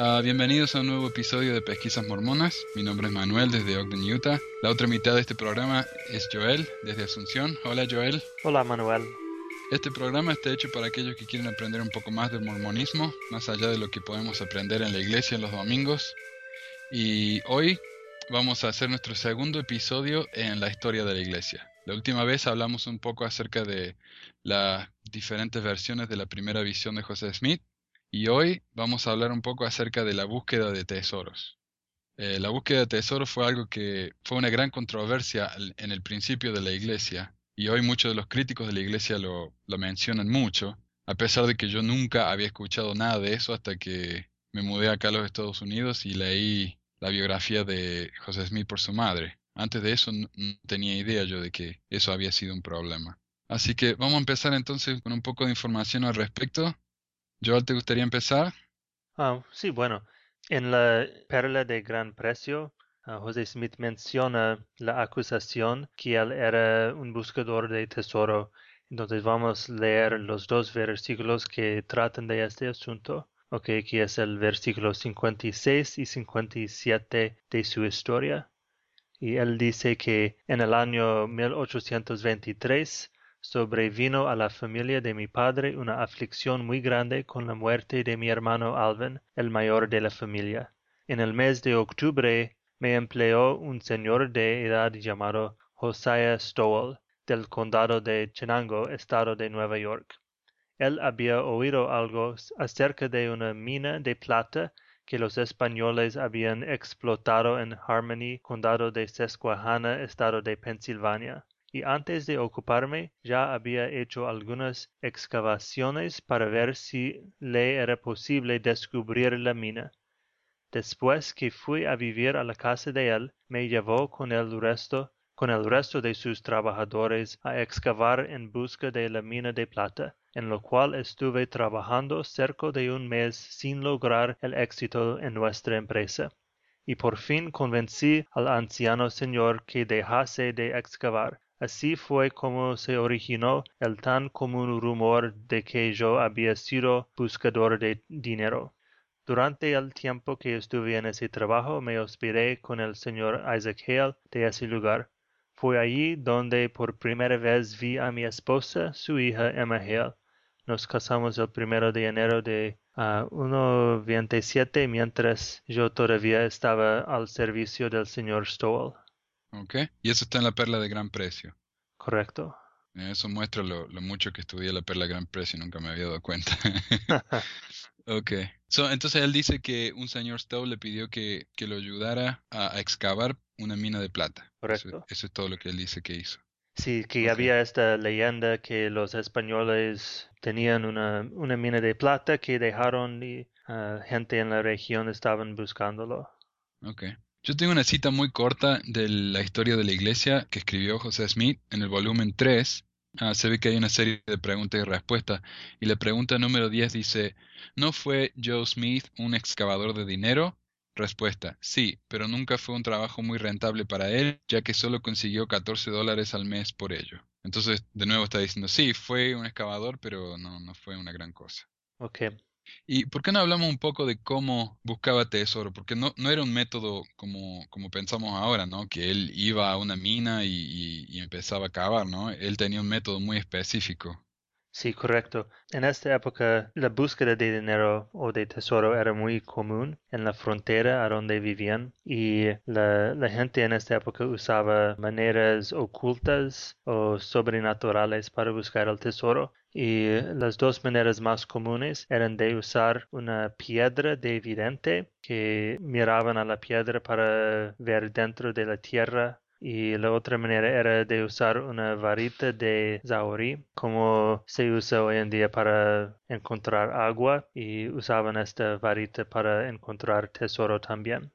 Ah, bienvenidos a un nuevo episodio de Pesquisas Mormonas. Mi nombre es Manuel desde Ogden, Utah. La otra mitad de este programa es Joel desde Asunción. Hola Joel. Hola Manuel. Este programa está hecho para aquellos que quieren aprender un poco más del mormonismo, más allá de lo que podemos aprender en la iglesia los domingos. Y hoy vamos a hacer nuestro segundo episodio en la historia de la iglesia. La última vez hablamos un poco acerca de las diferentes versiones de la primera visión de José Smith y hoy vamos a hablar un poco acerca de la búsqueda de tesoros. Eh, la búsqueda de tesoros fue algo que fue una gran controversia en el principio de la iglesia y hoy muchos de los críticos de la iglesia lo, lo mencionan mucho, a pesar de que yo nunca había escuchado nada de eso hasta que me mudé acá a los Estados Unidos y leí la biografía de José Smith por su madre. Antes de eso no tenía idea yo de que eso había sido un problema. Así que vamos a empezar entonces con un poco de información al respecto Joel, ¿te gustaría empezar? Ah, sí, bueno, en la perla de gran precio, uh, José Smith menciona la acusación que él era un buscador de tesoro. Entonces vamos a leer los dos versículos que tratan de este asunto, okay, que es el versículo 56 y 57 de su historia. Y él dice que en el año 1823 sobrevino a la familia de mi padre una aflicción muy grande con la muerte de mi hermano Alvin, el mayor de la familia. En el mes de octubre me empleó un señor de edad llamado Josiah Stowell, del condado de Chenango, estado de Nueva York. Él había oído algo acerca de una mina de plata que los españoles habían explotado en Harmony, condado de Susquehanna, estado de Pensilvania y antes de ocuparme ya había hecho algunas excavaciones para ver si le era posible descubrir la mina. Después que fui a vivir a la casa de él, me llevó con el resto de sus trabajadores a excavar en busca de la mina de plata, en lo cual estuve trabajando cerca de un mes sin lograr el éxito en nuestra empresa. Y por fin convencí al anciano señor que dejase de excavar, Así fue como se originó el tan común rumor de que yo había sido buscador de dinero. Durante el tiempo que estuve en ese trabajo me hospedé con el señor Isaac Hale de ese lugar. Fue allí donde por primera vez vi a mi esposa, su hija Emma Hale. Nos casamos el primero de enero de uh, 1.27 mientras yo todavía estaba al servicio del señor Stowell. Ok, y eso está en la perla de gran precio. Correcto. Eso muestra lo, mucho que estudié la perla de gran precio, nunca me había dado cuenta. ok, entonces él dice que un señor Stowe le pidió que, que lo ayudara a, excavar una mina de plata. Correcto. Eso, es todo lo que él dice que hizo. Sí, que había esta leyenda que los españoles tenían una, una mina de plata que dejaron y uh, gente en la región estaban buscándolo. Ok. Yo tengo una cita muy corta de la historia de la iglesia que escribió José Smith en el volumen 3. Ah, se ve que hay una serie de preguntas y respuestas. Y la pregunta número 10 dice, ¿no fue Joe Smith un excavador de dinero? Respuesta, sí, pero nunca fue un trabajo muy rentable para él, ya que solo consiguió 14 dólares al mes por ello. Entonces, de nuevo está diciendo, sí, fue un excavador, pero no, no fue una gran cosa. Ok. ¿Y por qué no hablamos un poco de cómo buscaba tesoro? Porque no, no era un método como, como pensamos ahora, ¿no? Que él iba a una mina y, empezaba a cavar, ¿no? Él tenía un método muy específico. Sí, correcto. En esta época la búsqueda de dinero o de tesoro era muy común en la frontera a donde vivían y la gente en esta época usaba maneras ocultas o sobrenaturales para buscar el tesoro y las dos maneras más comunes eran de usar una piedra de vidente que miraban a la piedra para ver dentro de la tierra y la otra manera era de usar una varita de zauri como se usa hoy en día para encontrar agua y usaban esta varita para encontrar tesoro también.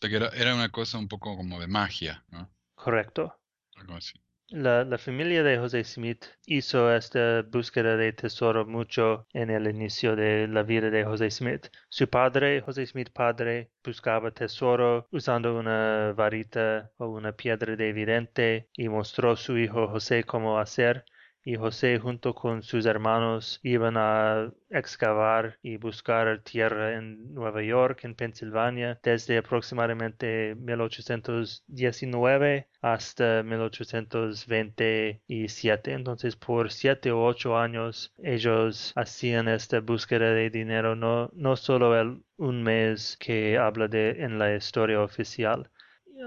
Era, era una cosa un poco como de magia, ¿no? Correcto. Algo así. La, familia de José Smith hizo esta búsqueda de tesoro mucho en el inicio de la vida de José Smith. Su padre, José Smith padre, buscaba tesoro usando una varita o una piedra de evidente y mostró a su hijo José cómo hacer y José junto con sus hermanos iban a excavar y buscar tierra en Nueva York, en Pensilvania, desde aproximadamente 1819 hasta 1827. Entonces, por siete o ocho años, ellos hacían esta búsqueda de dinero, no, no solo el, un mes que habla de en la historia oficial,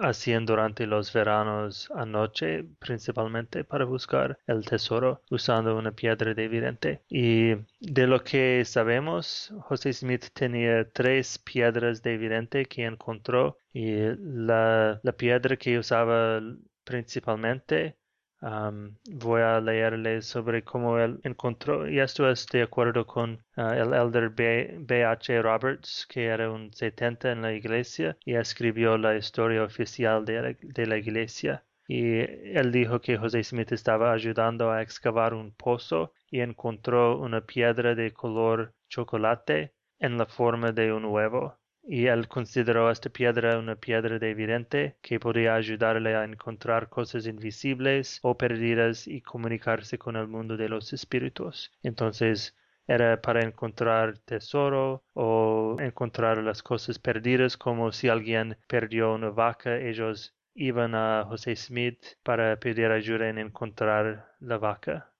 hacían durante los veranos anoche principalmente para buscar el tesoro usando una piedra de vidente. Y de lo que sabemos, José Smith tenía tres piedras de vidente que encontró y la, la piedra que usaba principalmente voy a leerle sobre cómo él encontró, y esto es de acuerdo con ah, el elder B. H. Roberts, que era un 70 en la iglesia y escribió la historia oficial de la, de la iglesia. Y él dijo que José Smith estaba ayudando a excavar un pozo y encontró una piedra de color chocolate en la forma de un huevo y él consideró esta piedra una piedra de evidente que podía ayudarle a encontrar cosas invisibles o perdidas y comunicarse con el mundo de los espíritus. Entonces, era para encontrar tesoro o encontrar las cosas perdidas, como si alguien perdió una vaca, ellos iban a José Smith para pedir ayuda en encontrar la vaca.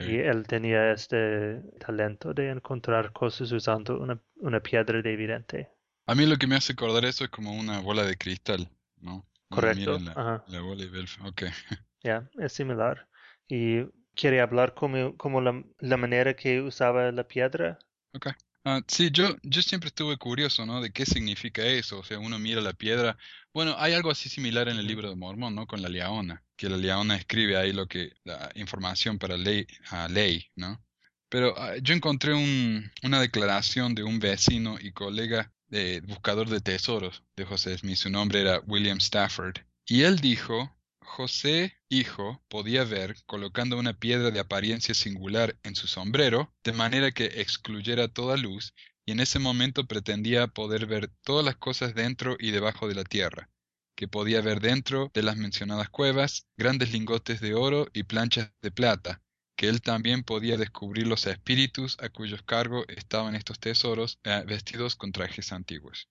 Y él tenía este talento de encontrar cosas usando una, una piedra de evidente. A mí lo que me hace acordar eso es como una bola de cristal, ¿no? Correcto. La, la, bola y ok. Ya, es similar. Y quiere hablar como, como la, la, manera que usaba la piedra. Ok. Uh, sí, yo, yo siempre estuve curioso, ¿no? De qué significa eso. O sea, uno mira la piedra. Bueno, hay algo así similar en el libro de Mormón, ¿no? Con la leona, que la leona escribe ahí lo que, la información para ley, uh, ley ¿no? Pero uh, yo encontré un, una declaración de un vecino y colega de buscador de tesoros de José Smith. Su nombre era William Stafford. Y él dijo, José, hijo, podía ver colocando una piedra de apariencia singular en su sombrero, de manera que excluyera toda luz, y en ese momento pretendía poder ver todas las cosas dentro y debajo de la tierra, que podía ver dentro de las mencionadas cuevas grandes lingotes de oro y planchas de plata, que él también podía descubrir los espíritus a cuyos cargo estaban estos tesoros eh, vestidos con trajes antiguos.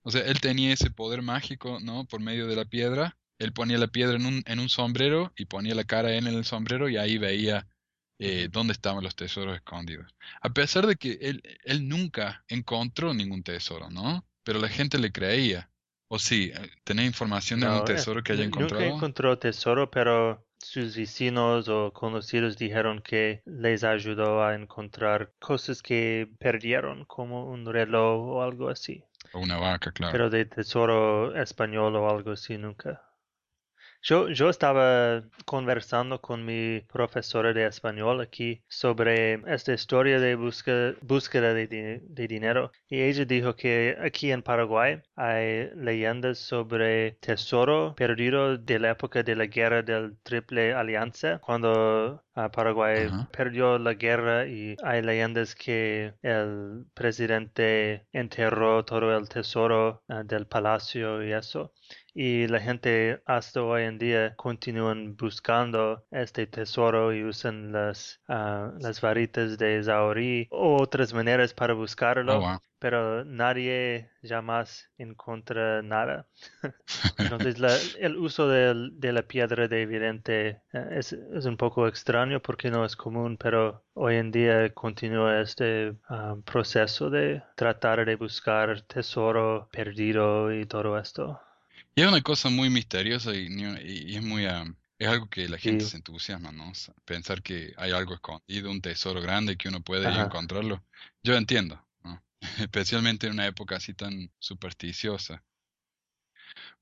O sea, él tenía ese poder mágico, ¿no? Por medio de la piedra. Él ponía la piedra en un, en un sombrero y ponía la cara en el sombrero y ahí veía eh, dónde estaban los tesoros escondidos. A pesar de que él, él nunca encontró ningún tesoro, ¿no? Pero la gente le creía. ¿O sí? Eh, ¿Tenía información de un tesoro que haya encontrado? Nunca encontró tesoro, pero sus vecinos o conocidos dijeron que les ayudó a encontrar cosas que perdieron, como un reloj o algo así. O una vaca, claro. Pero de tesoro español o algo así nunca. Yo, yo estaba conversando con mi profesora de español aquí sobre esta historia de búsqueda, búsqueda de, dinero y ella dijo que aquí en Paraguay hay leyendas sobre tesoro perdido de la época de la guerra del Triple Alianza, cuando ah, Paraguay perdió la guerra y hay leyendas que el presidente enterró todo el tesoro ah, del palacio y eso y la gente hasta hoy en día continúan buscando este tesoro y usan las, uh, las varitas de Zaori o otras maneras para buscarlo. Oh, pero nadie jamás encuentra nada. Entonces el uso de, de, la piedra de evidente eh, es, es, un poco extraño porque no es común, pero hoy en día continúa este ah, proceso de tratar de buscar tesoro perdido y todo esto. Y es una cosa muy misteriosa y, es muy... es algo que la gente se entusiasma, ¿no? Pensar que hay algo escondido, un tesoro grande que uno puede encontrarlo. Yo entiendo, ¿no? Especialmente en una época así tan supersticiosa.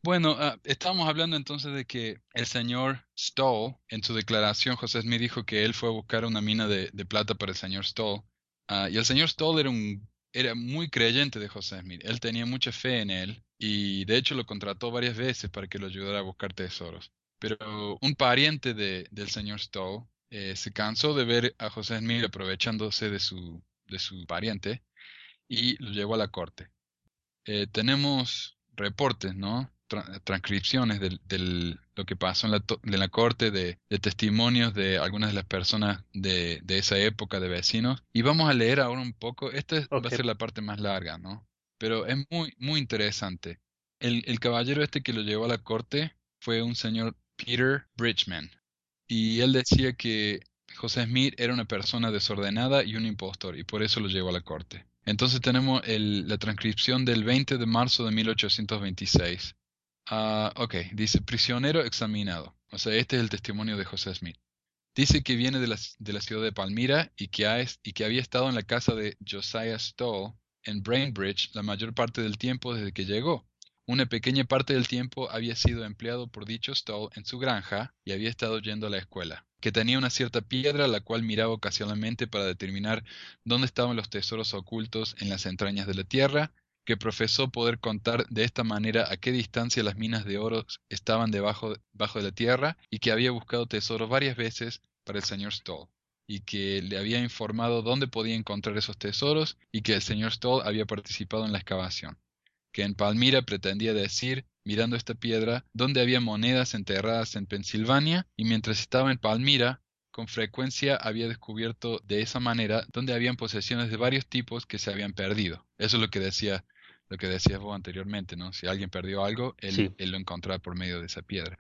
Bueno, ah, estábamos hablando entonces de que el señor Stoll, en su declaración, José Smith dijo que él fue a buscar una mina de, plata para el señor Stoll. Ah, y el señor Stoll era un era muy creyente de José Smith. Él tenía mucha fe en él y de hecho lo contrató varias veces para que lo ayudara a buscar tesoros. Pero un pariente de, del señor Stowe eh, se cansó de ver a José Smith aprovechándose de su, de su pariente y lo llevó a la corte. Eh, tenemos reportes, ¿no? transcripciones del, lo que pasó en la, en la corte de, testimonios de algunas de las personas de, esa época de vecinos. Y vamos a leer ahora un poco, esta va a ser la parte más larga, ¿no? Pero es muy, muy interesante. El, el caballero este que lo llevó a la corte fue un señor Peter Bridgman. Y él decía que José Smith era una persona desordenada y un impostor, y por eso lo llevó a la corte. Entonces tenemos la transcripción del 20 de marzo de 1826. Ah, ok, dice prisionero examinado. O sea, este es el testimonio de José Smith. Dice que viene de la, de la ciudad de Palmira y que, ha, y que había estado en la casa de Josiah Stoll en Brainbridge la mayor parte del tiempo desde que llegó. Una pequeña parte del tiempo había sido empleado por dicho Stoll en su granja y había estado yendo a la escuela, que tenía una cierta piedra la cual miraba ocasionalmente para determinar dónde estaban los tesoros ocultos en las entrañas de la tierra, que profesó poder contar de esta manera a qué distancia las minas de oro estaban debajo, de la tierra y que había buscado tesoros varias veces para el señor Stoll y que le había informado dónde podía encontrar esos tesoros y que el señor Stoll había participado en la excavación que en Palmira pretendía decir, mirando esta piedra, donde había monedas enterradas en Pensilvania, y mientras estaba en Palmira, con frecuencia había descubierto de esa manera donde habían posesiones de varios tipos que se habían perdido. Eso es lo que decía lo que decías vos anteriormente, ¿no? Si alguien perdió algo, él, él lo encontraba por medio de esa piedra.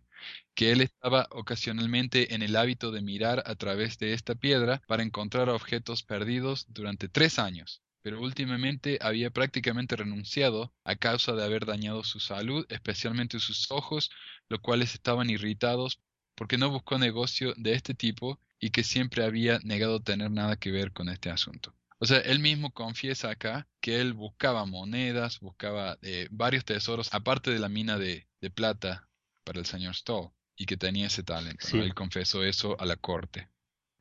Que él estaba ocasionalmente en el hábito de mirar a través de esta piedra para encontrar objetos perdidos durante tres años pero últimamente había prácticamente renunciado a causa de haber dañado su salud, especialmente sus ojos, los cuales estaban irritados porque no buscó negocio de este tipo y que siempre había negado tener nada que ver con este asunto. O sea, él mismo confiesa acá que él buscaba monedas, buscaba eh, varios tesoros, aparte de la mina de, plata para el señor Stoll, y que tenía ese talento. Él confesó eso a la corte.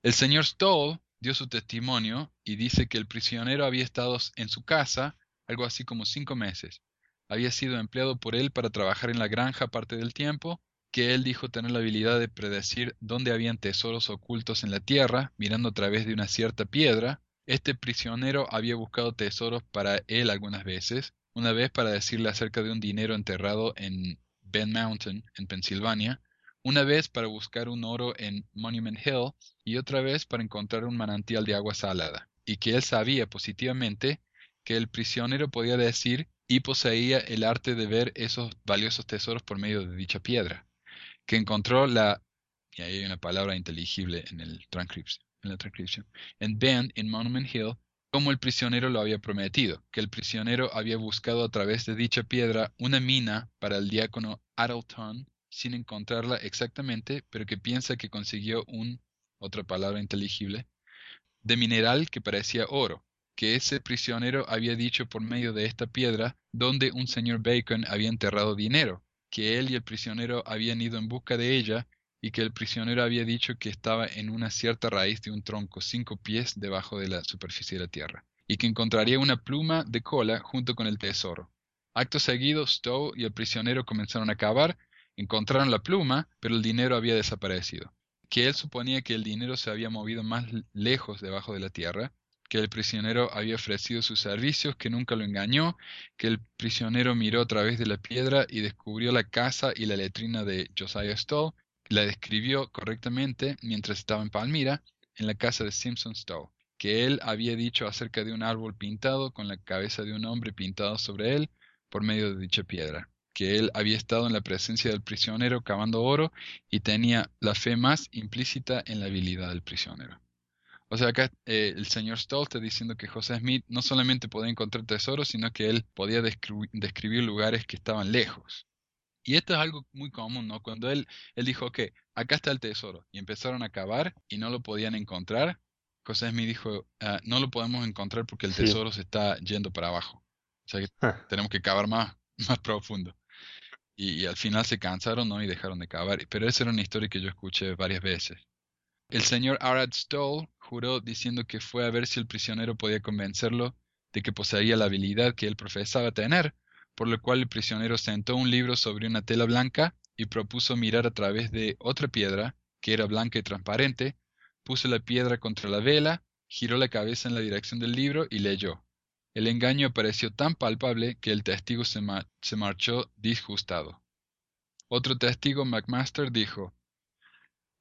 El señor Stoll dio su testimonio y dice que el prisionero había estado en su casa algo así como cinco meses. Había sido empleado por él para trabajar en la granja parte del tiempo, que él dijo tener la habilidad de predecir dónde habían tesoros ocultos en la tierra, mirando a través de una cierta piedra. Este prisionero había buscado tesoros para él algunas veces, una vez para decirle acerca de un dinero enterrado en Ben Mountain, en Pensilvania, una vez para buscar un oro en Monument Hill y otra vez para encontrar un manantial de agua salada, y que él sabía positivamente que el prisionero podía decir y poseía el arte de ver esos valiosos tesoros por medio de dicha piedra, que encontró la, y ahí hay una palabra inteligible en, el la transcripción, en Ben, en Monument Hill, como el prisionero lo había prometido, que el prisionero había buscado a través de dicha piedra una mina para el diácono Addleton sin encontrarla exactamente, pero que piensa que consiguió un, otra palabra inteligible, de mineral que parecía oro, que ese prisionero había dicho por medio de esta piedra donde un señor Bacon había enterrado dinero, que él y el prisionero habían ido en busca de ella y que el prisionero había dicho que estaba en una cierta raíz de un tronco cinco pies debajo de la superficie de la tierra, y que encontraría una pluma de cola junto con el tesoro. Acto seguido, Stowe y el prisionero comenzaron a cavar Encontraron la pluma, pero el dinero había desaparecido. Que él suponía que el dinero se había movido más lejos debajo de la tierra, que el prisionero había ofrecido sus servicios, que nunca lo engañó, que el prisionero miró a través de la piedra y descubrió la casa y la letrina de Josiah Stoll, la describió correctamente mientras estaba en Palmira, en la casa de Simpson Stoll, que él había dicho acerca de un árbol pintado con la cabeza de un hombre pintado sobre él por medio de dicha piedra que él había estado en la presencia del prisionero cavando oro y tenía la fe más implícita en la habilidad del prisionero. O sea, acá eh, el señor Stoll está diciendo que José Smith no solamente podía encontrar tesoros, sino que él podía describir lugares que estaban lejos. Y esto es algo muy común, ¿no? Cuando él, él dijo, que acá está el tesoro, y empezaron a cavar y no lo podían encontrar, José Smith dijo, ah, no lo podemos encontrar porque el tesoro se está yendo para abajo. O sea que ah. tenemos que cavar más, más profundo. Y, al final se cansaron ¿no? y dejaron de cavar. Pero esa era una historia que yo escuché varias veces. El señor Arad Stoll juró diciendo que fue a ver si el prisionero podía convencerlo de que poseía la habilidad que él profesaba tener, por lo cual el prisionero sentó un libro sobre una tela blanca y propuso mirar a través de otra piedra, que era blanca y transparente, puso la piedra contra la vela, giró la cabeza en la dirección del libro y leyó. El engaño pareció tan palpable que el testigo se, marchó disgustado. Otro testigo, McMaster, dijo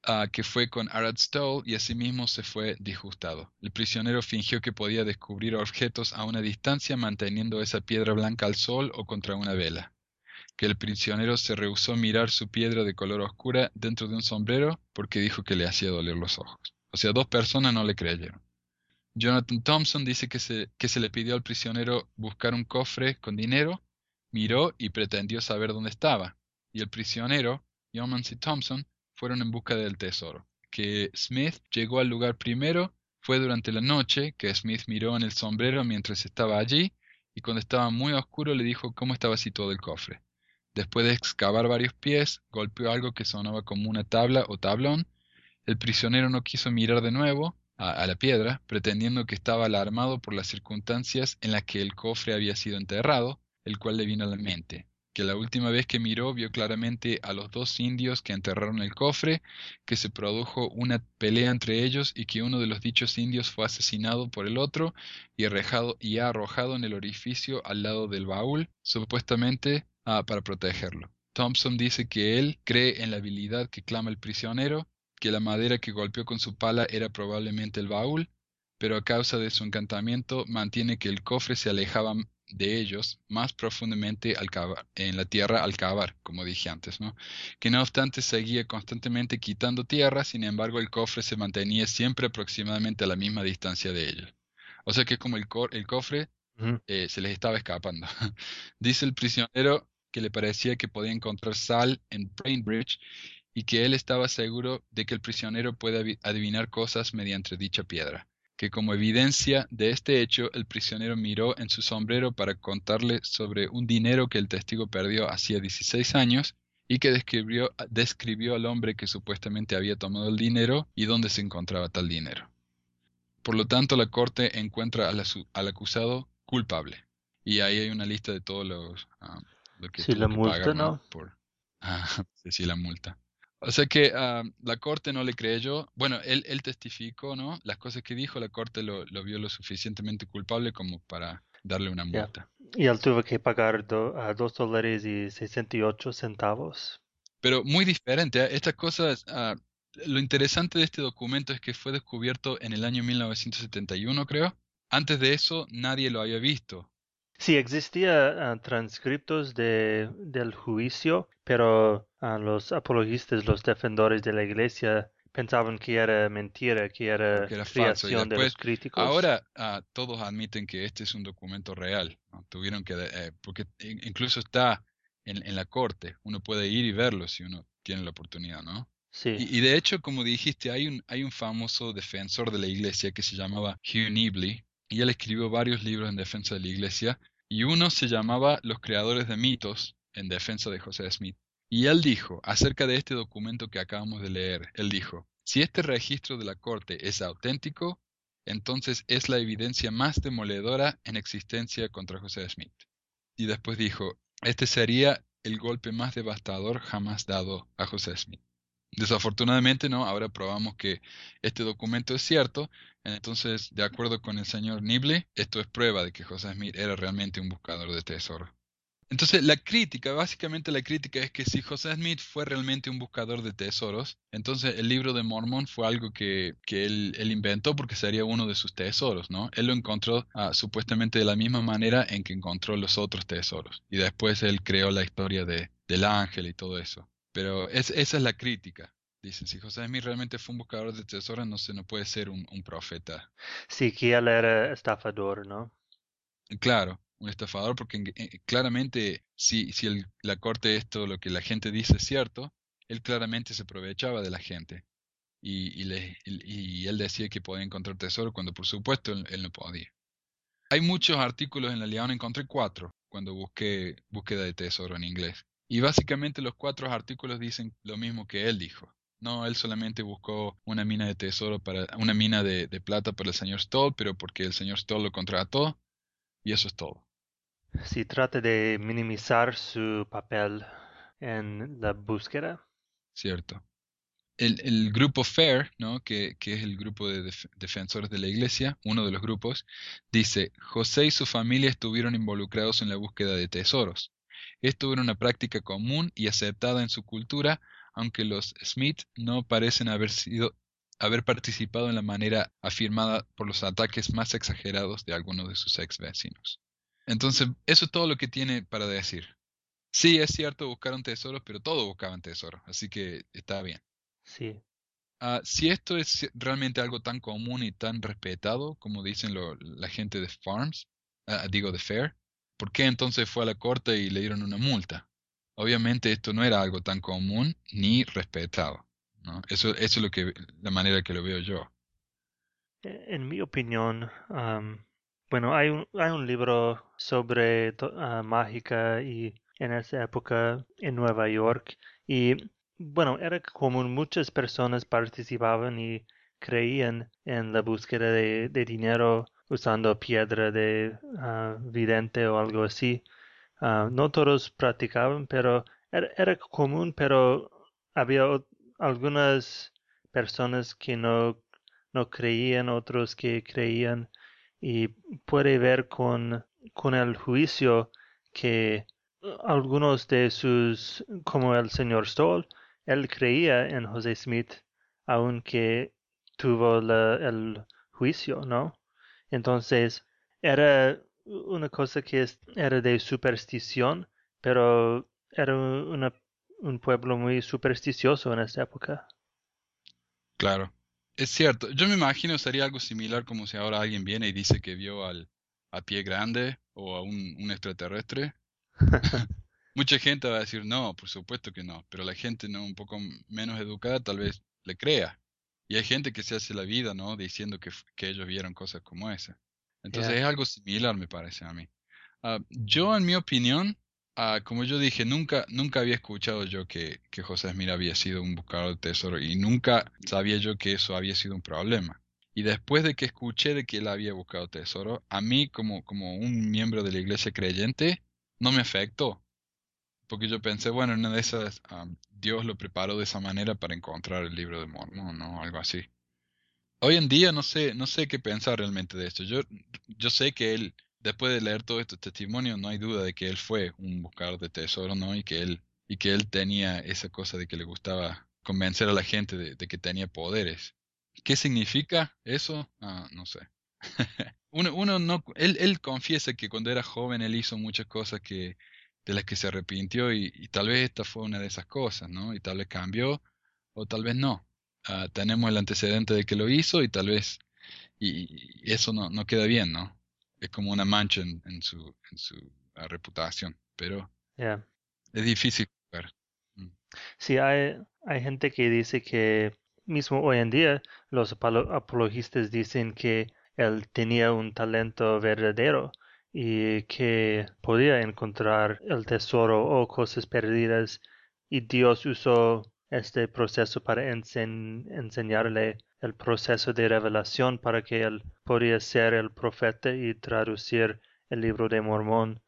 ah, que fue con Arad Stoll y asimismo se fue disgustado. El prisionero fingió que podía descubrir objetos a una distancia manteniendo esa piedra blanca al sol o contra una vela. Que el prisionero se rehusó mirar su piedra de color oscura dentro de un sombrero porque dijo que le hacía doler los ojos. O sea, dos personas no le creyeron. Jonathan Thompson dice que se, que se le pidió al prisionero buscar un cofre con dinero, miró y pretendió saber dónde estaba, y el prisionero, Yeomans y Thompson, fueron en busca del tesoro. Que Smith llegó al lugar primero fue durante la noche que Smith miró en el sombrero mientras estaba allí, y cuando estaba muy oscuro le dijo cómo estaba situado el cofre. Después de excavar varios pies, golpeó algo que sonaba como una tabla o tablón. El prisionero no quiso mirar de nuevo, a, la piedra, pretendiendo que estaba alarmado por las circunstancias en las que el cofre había sido enterrado, el cual le vino a la mente, que la última vez que miró vio claramente a los dos indios que enterraron el cofre, que se produjo una pelea entre ellos y que uno de los dichos indios fue asesinado por el otro y arrojado, y arrojado en el orificio al lado del baúl, supuestamente ah, para protegerlo. Thompson dice que él cree en la habilidad que clama el prisionero que la madera que golpeó con su pala era probablemente el baúl, pero a causa de su encantamiento mantiene que el cofre se alejaba de ellos más profundamente al en la tierra al cavar, como dije antes, ¿no? Que no obstante seguía constantemente quitando tierra, sin embargo el cofre se mantenía siempre aproximadamente a la misma distancia de ellos. O sea que como el, el cofre eh, se les estaba escapando. Dice el prisionero que le parecía que podía encontrar sal en Brainbridge y que él estaba seguro de que el prisionero puede adivinar cosas mediante dicha piedra, que como evidencia de este hecho el prisionero miró en su sombrero para contarle sobre un dinero que el testigo perdió hacía 16 años y que describió, describió al hombre que supuestamente había tomado el dinero y dónde se encontraba tal dinero. Por lo tanto, la corte encuentra al, acusado culpable. Y ahí hay una lista de todos los... Ah, lo que la multa, ¿no? Por, sí, la multa. O sea que ah, la corte no le creyó. Bueno, él, él, testificó, ¿no? Las cosas que dijo, la corte lo, lo vio lo suficientemente culpable como para darle una multa. Y él tuvo que pagar a dos dólares y 68 centavos. Pero muy diferente. ¿eh? Estas cosas, uh, lo interesante de este documento es que fue descubierto en el año 1971, creo. Antes de eso, nadie lo había visto. Sí, existía uh, transcriptos de, del juicio, pero uh, los apologistas, los defensores de la iglesia, pensaban que era mentira, que era, creación de los críticos. Ahora uh, todos admiten que este es un documento real. Tuvieron que, eh, porque incluso está en, en, la corte. Uno puede ir y verlo si uno tiene la oportunidad, ¿no? Sí. Y, y, de hecho, como dijiste, hay un, hay un famoso defensor de la iglesia que se llamaba Hugh Nibley, y él escribió varios libros en defensa de la iglesia, y uno se llamaba Los creadores de mitos en defensa de José Smith. Y él dijo, acerca de este documento que acabamos de leer, él dijo, si este registro de la corte es auténtico, entonces es la evidencia más demoledora en existencia contra José Smith. Y después dijo, este sería el golpe más devastador jamás dado a José Smith. Desafortunadamente no, ahora probamos que este documento es cierto, entonces de acuerdo con el señor Nibley, esto es prueba de que José Smith era realmente un buscador de tesoros. Entonces la crítica, básicamente la crítica es que si José Smith fue realmente un buscador de tesoros, entonces el libro de Mormon fue algo que, que él, inventó porque sería uno de sus tesoros, ¿no? Él lo encontró ah, supuestamente de la misma manera en que encontró los otros tesoros. Y después él creó la historia de, del ángel y todo eso. Pero esa es la crítica. Dicen, si José Smith realmente fue un buscador de tesoros, no, se, no puede ser un, profeta. Sí, que él era estafador, ¿no? Claro, un estafador, porque eh, claramente si, si la corte esto, lo que la gente dice es cierto, él claramente se aprovechaba de la gente. Y, y, le, y, él decía que podía encontrar tesoro cuando por supuesto él, no podía. Hay muchos artículos en la Leona, encontré cuatro cuando busqué búsqueda de tesoro en inglés. Y básicamente los cuatro artículos dicen lo mismo que él dijo. No, él solamente buscó una mina de tesoro para, una mina de, plata para el señor Stoll, pero porque el señor Stoll lo contrató, y eso es todo. Si trata de minimizar su papel en la búsqueda. Cierto. El, grupo FAIR, ¿no? que, que, es el grupo de defensores de la iglesia, uno de los grupos, dice, José y su familia estuvieron involucrados en la búsqueda de tesoros Esto era una práctica común y aceptada en su cultura, aunque los Smith no parecen haber sido haber participado en la manera afirmada por los ataques más exagerados de algunos de sus ex vecinos. Entonces, eso es todo lo que tiene para decir. Sí, es cierto, buscaron tesoros, pero todos buscaban tesoros, así que está bien. Sí. Ah, si esto es realmente algo tan común y tan respetado, como dicen la gente de Farms, ah, digo de Fair, ¿por qué entonces fue a la corte y le dieron una multa? Obviamente esto no era algo tan común ni respetado. Eso, es lo que, la manera que lo veo yo. E, en mi opinión, bueno, hay un, libro sobre uh, mágica y en esa época en Nueva York y bueno, era común, muchas personas participaban y creían en la búsqueda de, dinero usando piedra de uh, vidente o algo así. Uh, no todos practicaban, pero era, era común, pero había algunas personas que no, no creían, otros que creían, y puede ver con, con el juicio que algunos de sus, como el señor Stoll, él creía en José Smith, aunque tuvo el juicio, ¿no? Entonces, era una cosa que era de superstición, pero era una un pueblo muy supersticioso en esta época. Claro, es cierto. Yo me imagino sería algo similar como si ahora alguien viene y dice que vio al a pie grande o a un, un extraterrestre. Mucha gente va a decir no, por supuesto que no, pero la gente no un poco menos educada tal vez le crea. Y hay gente que se hace la vida, ¿no? Diciendo que, que ellos vieron cosas como esa. Entonces es algo similar, me parece a mí. Ah, yo, en mi opinión, Ah, como yo dije, nunca, nunca había escuchado yo que, que José Smith había sido un buscador de tesoro y nunca sabía yo que eso había sido un problema. Y después de que escuché de que él había buscado tesoro, a mí como, como un miembro de la iglesia creyente, no me afectó. Porque yo pensé, bueno, una de esas, Dios lo preparó de esa manera para encontrar el libro de Mormón, ¿no? Algo así. Hoy en día no sé, no sé qué pensar realmente de esto. Yo, yo sé que él después de leer todos estos testimonios, no hay duda de que él fue un buscador de tesoro, ¿no? Y que él, y que él tenía esa cosa de que le gustaba convencer a la gente de, que tenía poderes. ¿Qué significa eso? Ah, no sé. uno, uno no, él, él confiesa que cuando era joven él hizo muchas cosas que, de las que se arrepintió y, tal vez esta fue una de esas cosas, ¿no? Y tal vez cambió o tal vez no. Ah, tenemos el antecedente de que lo hizo y tal vez, y, y eso no, no queda bien, ¿no? es como una mancha en, su, en su ah, reputación, pero es difícil ver. Mm. Sí, hay, hay gente que dice que mismo hoy en día los apologistas dicen que él tenía un talento verdadero y que podía encontrar el tesoro o cosas perdidas y Dios usó este proceso para enseñarle el proceso de revelación para que él podía ser el profeta y traducir el libro de Mormón.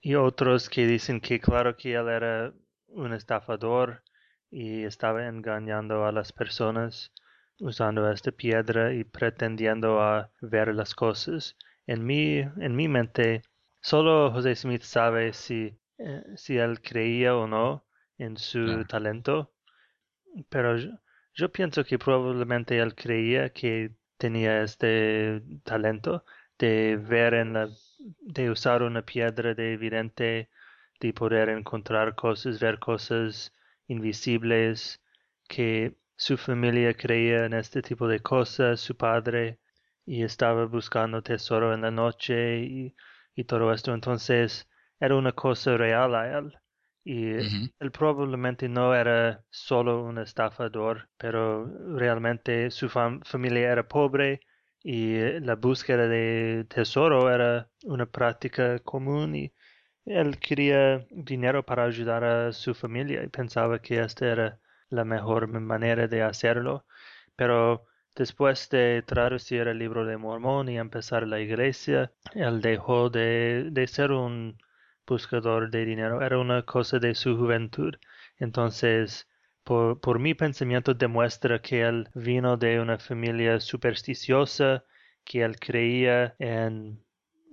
Y otros que dicen que claro que él era un estafador y estaba engañando a las personas usando esta piedra y pretendiendo a ver las cosas. En mi, en mi mente, solo José Smith sabe si, eh, si él creía o no en su talento, pero yo pienso que probablemente él creía que tenía este talento de ver en la, de usar una piedra de evidente, de poder encontrar cosas, ver cosas invisibles, que su familia creía en este tipo de cosas, su padre, y estaba buscando tesoro en la noche y, y todo esto. Entonces era una cosa real a él. Y él probablemente no era solo un estafador, pero realmente su familia era pobre y la búsqueda de tesoro era una práctica común y él quería dinero para ayudar a su familia y pensaba que esta era la mejor manera de hacerlo. Pero después de traducir el libro de Mormón y empezar la iglesia, él dejó de, de ser un buscador de dinero, era una cosa de su juventud. Entonces, por, por mi pensamiento demuestra que él vino de una familia supersticiosa, que él creía en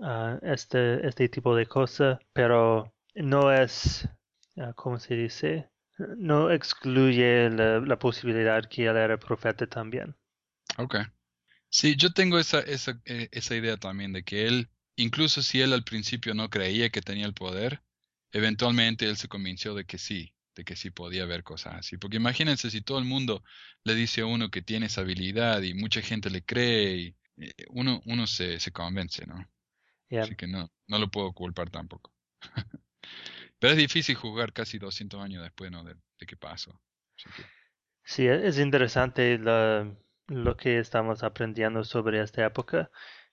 ah, este, este tipo de cosas, pero no es, ah, ¿cómo se dice? No excluye la, la posibilidad que él era profeta también. Ok. Sí, yo tengo esa, esa, eh, esa idea también de que él, incluso si él al principio no creía que tenía el poder, eventualmente él se convenció de que sí, de que sí podía ver cosas así. Porque imagínense si todo el mundo le dice a uno que tiene esa habilidad y mucha gente le cree, y, eh, uno, uno se, se convence, ¿no? Así que no, no lo puedo culpar tampoco. Pero es difícil juzgar casi 200 años después, ¿no? De, de qué pasó. Que, Sí, e- es interesante la- lo que estamos aprendiendo sobre esta época,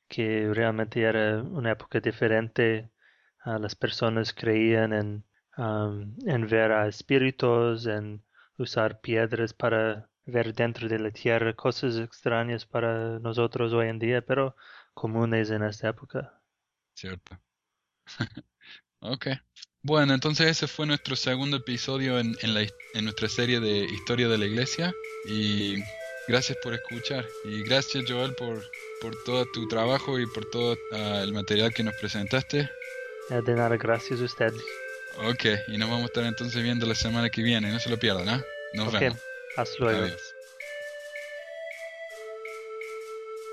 que realmente era una época diferente. Ah, las personas creían en, am, en ver a espíritus, en usar piedras para ver dentro de la tierra, cosas extrañas para nosotros hoy en día, pero comunes en esta época. cierto. Ok. Bueno, entonces ese fue nuestro segundo episodio en, en, la, en nuestra serie de Historia de la Iglesia. Y gracias por escuchar. Y gracias, Joel, por, por todo tu trabajo y por todo ah, el material que nos presentaste. Eh, De nada, gracias a usted. Ok, y nos vamos a estar entonces viendo la semana que viene. No se lo pierdan, ¿ah? Nos Ok, vemos. hasta luego. Adiós.